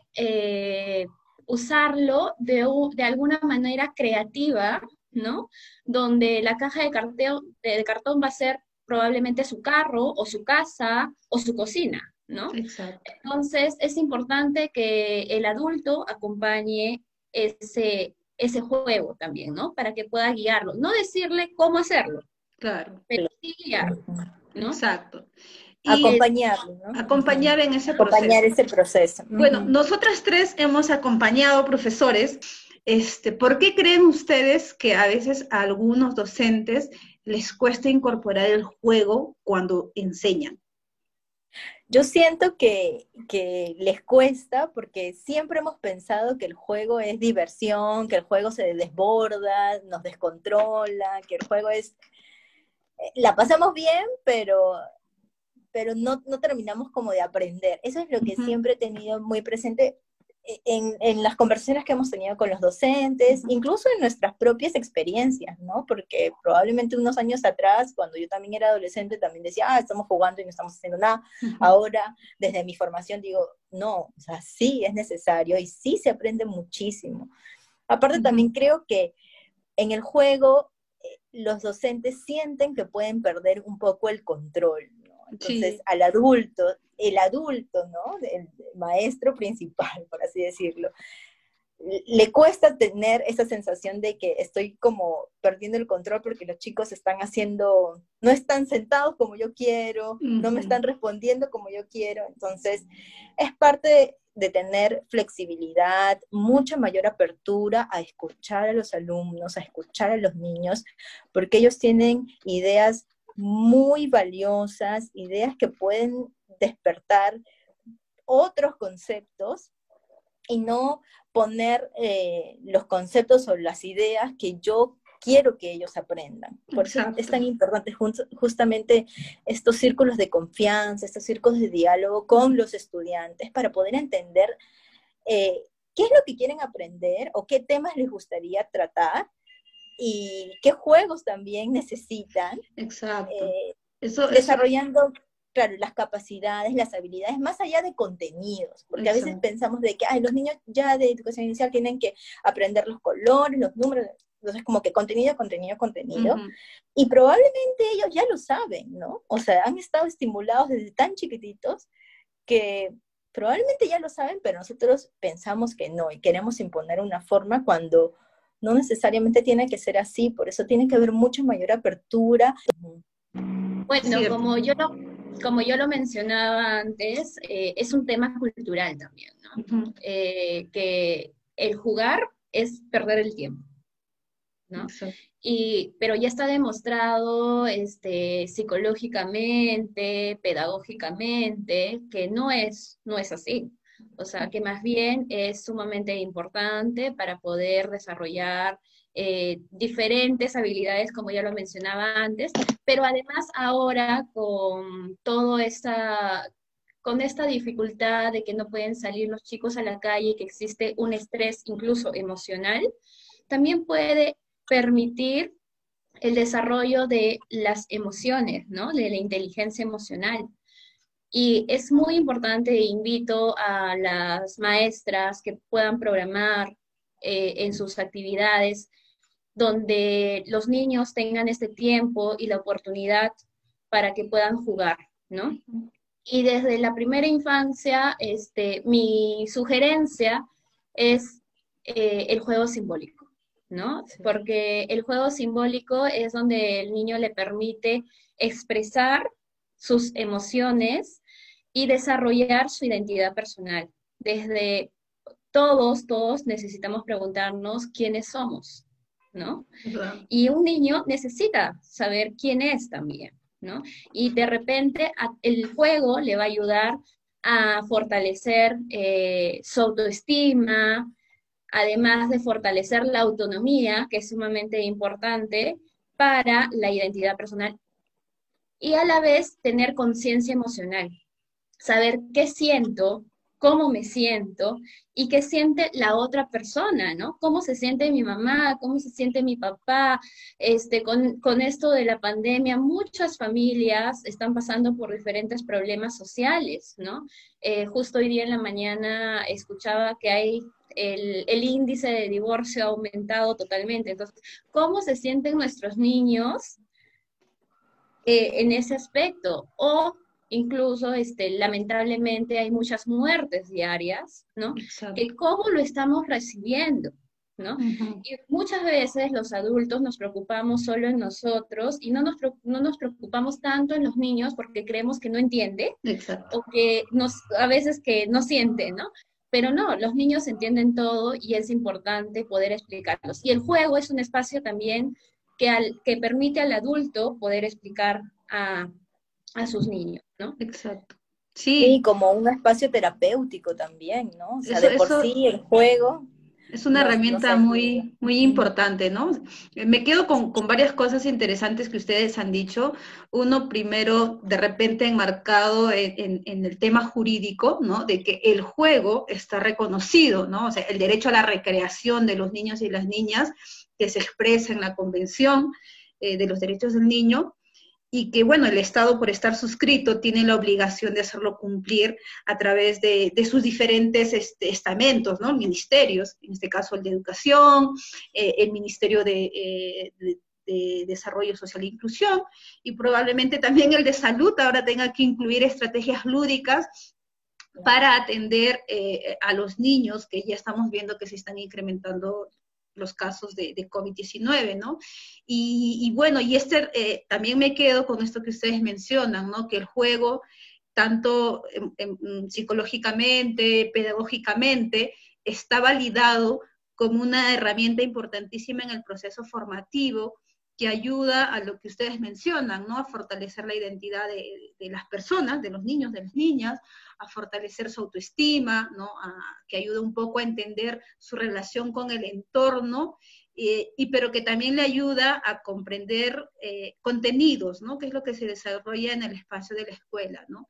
C: usarlo de, de, alguna manera creativa ¿no? Donde la caja de cartón, de, cartón va a ser probablemente su carro o su casa o su cocina, ¿no? Entonces es importante que el adulto acompañe ese, ese juego también, ¿no? Para que pueda guiarlo. No decirle cómo hacerlo.
A: Claro.
C: Pero sí guiarlo,
A: ¿no? Exacto.
B: acompañarlo, ¿no?
A: Acompañar en ese
B: proceso. Acompañar ese proceso.
A: Bueno, nosotras tres hemos acompañado profesores este, ¿Por qué creen ustedes que a veces a algunos docentes les cuesta incorporar el juego cuando enseñan?
B: Yo siento que, les cuesta porque siempre hemos pensado que el juego es diversión, que el juego se desborda, nos descontrola, que el juego es... Eh, la pasamos bien, pero, pero no, terminamos como de aprender. Eso es lo que siempre he tenido muy presente en, las conversaciones que hemos tenido con los docentes, incluso en nuestras propias experiencias, ¿no? Porque probablemente unos años atrás, cuando yo también era adolescente, también decía, ah, estamos jugando y no estamos haciendo nada. Ahora, desde mi formación, digo, no, o sea, sí es necesario y sí se aprende muchísimo. Aparte, también creo que en el juego eh, los docentes sienten que pueden perder un poco el control, entonces, al adulto, el adulto, ¿no? El maestro principal, por así decirlo, le cuesta tener esa sensación de que estoy como perdiendo el control porque los chicos están haciendo, no están sentados como yo quiero, no me están respondiendo como yo quiero. Entonces, es parte de, tener flexibilidad, mucha mayor apertura a escuchar a los alumnos, a escuchar a los niños, porque ellos tienen ideas muy valiosas, ideas que pueden despertar otros conceptos y no poner eh, los conceptos o las ideas que yo quiero que ellos aprendan. Por eso es tan importante justamente estos círculos de confianza, estos círculos de diálogo con los estudiantes para poder entender eh, qué es lo que quieren aprender o qué temas les gustaría tratar y qué juegos también necesitan.
A: Exacto.
B: Eh, eso, desarrollando, claro, las capacidades, las habilidades, más allá de contenidos, porque a veces pensamos de que Ay, los niños ya de educación inicial tienen que aprender los colores, los números, entonces como que contenido, contenido, contenido, y probablemente ellos ya lo saben, ¿no? O sea, han estado estimulados desde tan chiquititos que probablemente ya lo saben, pero nosotros pensamos que no y queremos imponer una forma cuando no necesariamente tiene que ser así, por eso tiene que haber mucha mayor apertura.
C: Bueno, como yo lo, como yo lo mencionaba antes, eh, es un tema cultural también, ¿no? Eh, que el jugar es perder el tiempo, ¿no? Y, pero ya está demostrado este, psicológicamente, pedagógicamente, que no es, no es así. O sea, que más bien es sumamente importante para poder desarrollar eh, diferentes habilidades, como ya lo mencionaba antes, pero además ahora con todo esta con esta dificultad de que no pueden salir los chicos a la calle, que existe un estrés incluso emocional, también puede permitir el desarrollo de las emociones, ¿no? De la inteligencia emocional. Y es muy importante, invito a las maestras que puedan programar eh, en sus actividades donde los niños tengan este tiempo y la oportunidad para que puedan jugar, ¿no? Y desde la primera infancia, este, mi sugerencia es eh, el juego simbólico, ¿no? Porque el juego simbólico es donde el niño le permite expresar sus emociones y desarrollar su identidad personal. Desde todos, todos necesitamos preguntarnos quiénes somos, ¿no? Y un niño necesita saber quién es también, ¿no? Y de repente el juego le va a ayudar a fortalecer eh, su autoestima, además de fortalecer la autonomía, que es sumamente importante para la identidad personal, y a la vez tener conciencia emocional, saber qué siento, cómo me siento y qué siente la otra persona, ¿no? Cómo se siente mi mamá, cómo se siente mi papá. Este, con, esto de la pandemia, muchas familias están pasando por diferentes problemas sociales, ¿no? Eh, justo hoy día en la mañana escuchaba que hay el, índice de divorcio ha aumentado totalmente. Entonces, ¿cómo se sienten nuestros niños eh, en ese aspecto? O incluso este, lamentablemente hay muchas muertes diarias, ¿no? Que cómo lo estamos recibiendo, ¿no? Y muchas veces los adultos nos preocupamos solo en nosotros y no nos, no nos preocupamos tanto en los niños porque creemos que no entiende o que nos, a veces que no siente, ¿no? Pero no, los niños entienden todo y es importante poder explicarlos. Y el juego es un espacio también que, al, que permite al adulto poder explicar a, a sus niños, ¿no?
A: Exacto.
B: Sí. como un espacio terapéutico también, ¿no? O sea, de por sí el juego
A: Es una herramienta muy, muy importante, ¿no? Me quedo con, varias cosas interesantes que ustedes han dicho. Uno, primero, de repente enmarcado en, en, el tema jurídico, ¿no? De que el juego está reconocido, ¿no? O sea, el derecho a la recreación de los niños y las niñas que se expresa en la Convención eh, de los Derechos del Niño, y que, bueno, el Estado, por estar suscrito, tiene la obligación de hacerlo cumplir a través de, sus diferentes este, estamentos, ¿no? Ministerios, en este caso el de Educación, eh, el Ministerio eh, de, Desarrollo Social e Inclusión, y probablemente también el de Salud ahora tenga que incluir estrategias lúdicas para atender a los niños que ya estamos viendo que se están incrementando los casos de, COVID-19, ¿no? Y, bueno, y este, eh, también me quedo con esto que ustedes mencionan, ¿no? Que el juego, tanto psicológicamente, pedagógicamente, está validado como una herramienta importantísima en el proceso formativo que ayuda a lo que ustedes mencionan, ¿no? A fortalecer la identidad de, las personas, de los niños, de las niñas, a fortalecer su autoestima, ¿no? que ayuda un poco a entender su relación con el entorno, eh, y pero que también le ayuda a comprender eh, contenidos, ¿no? Que es lo que se desarrolla en el espacio de la escuela, ¿no?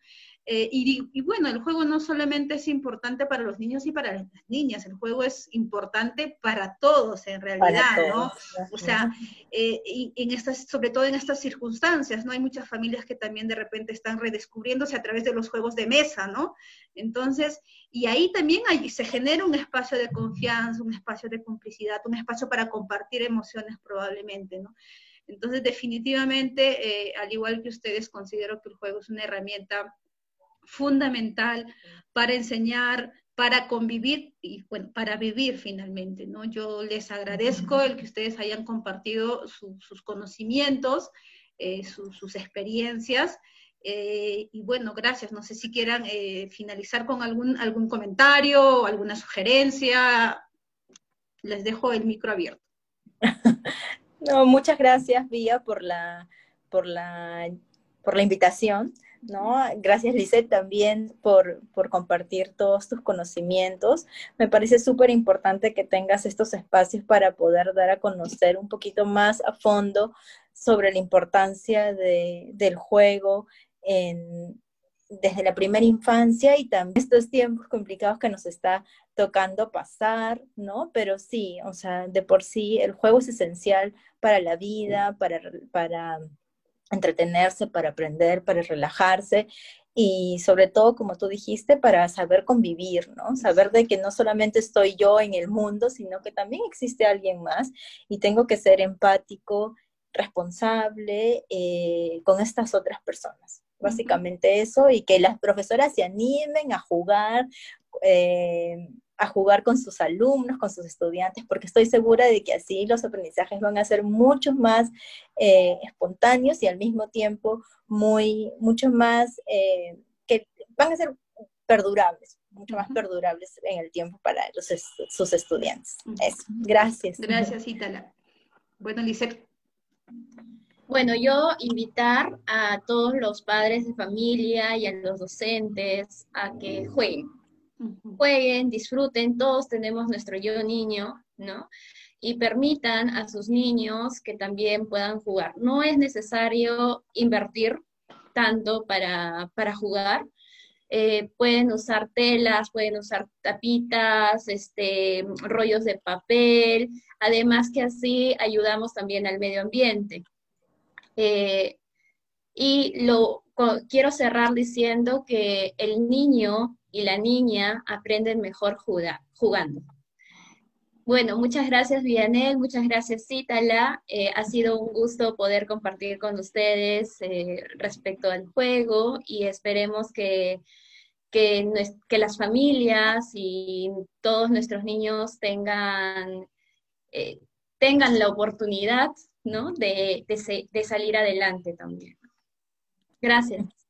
A: Eh, y, bueno, el juego no solamente es importante para los niños y para las niñas, el juego es importante para todos en realidad, ¿no? O sea, eh, en estas, sobre todo en estas circunstancias, ¿no? Hay muchas familias que también de repente están redescubriéndose a través de los juegos de mesa, ¿no? Entonces, y ahí también hay, se genera un espacio de confianza, un espacio de complicidad, un espacio para compartir emociones probablemente, ¿no? Entonces, definitivamente, eh, al igual que ustedes, considero que el juego es una herramienta fundamental para enseñar, para convivir y bueno, para vivir finalmente, ¿no? Yo les agradezco el que ustedes hayan compartido sus conocimientos, eh, sus experiencias. Eh, y bueno, gracias. No sé si quieran eh, finalizar con algún, algún comentario o alguna sugerencia. Les dejo el micro abierto.
B: No, muchas gracias, Vía, por la, por la, por la invitación. ¿No? Gracias, Lisette, también por, compartir todos tus conocimientos. Me parece súper importante que tengas estos espacios para poder dar a conocer un poquito más a fondo sobre la importancia del juego desde la primera infancia y también estos tiempos complicados que nos está tocando pasar, ¿no? Pero sí, o sea, de por sí el juego es esencial para la vida, para, para entretenerse, para aprender, para relajarse y sobre todo, como tú dijiste, para saber convivir, ¿no? Saber de que no solamente estoy yo en el mundo, sino que también existe alguien más y tengo que ser empático, responsable eh, con estas otras personas. Básicamente eso y que las profesoras se animen a jugar. Eh, a jugar con sus alumnos, con sus estudiantes, porque estoy segura de que así los aprendizajes van a ser mucho más eh, espontáneos y al mismo tiempo muy, mucho más, eh, que van a ser perdurables, mucho más perdurables en el tiempo para sus estudiantes. Eso. Gracias.
A: Gracias, Ítala. Bueno, Lisette.
C: Bueno, yo invitar a todos los padres de familia y a los docentes a que jueguen, jueguen, disfruten, todos tenemos nuestro yo niño, ¿no? Y permitan a sus niños que también puedan jugar. No es necesario invertir tanto para, jugar. Eh, pueden usar telas, pueden usar tapitas, este, rollos de papel, además que así ayudamos también al medio ambiente. Eh, y lo quiero cerrar diciendo que el niño y la niña aprenden mejor jugando. Bueno, muchas gracias Vianel, muchas gracias Cítala. Eh, ha sido un gusto poder compartir con ustedes eh, respecto al juego y esperemos que, que, las familias y todos nuestros niños tengan, eh, tengan la oportunidad ¿no? de, de salir adelante también. Gracias.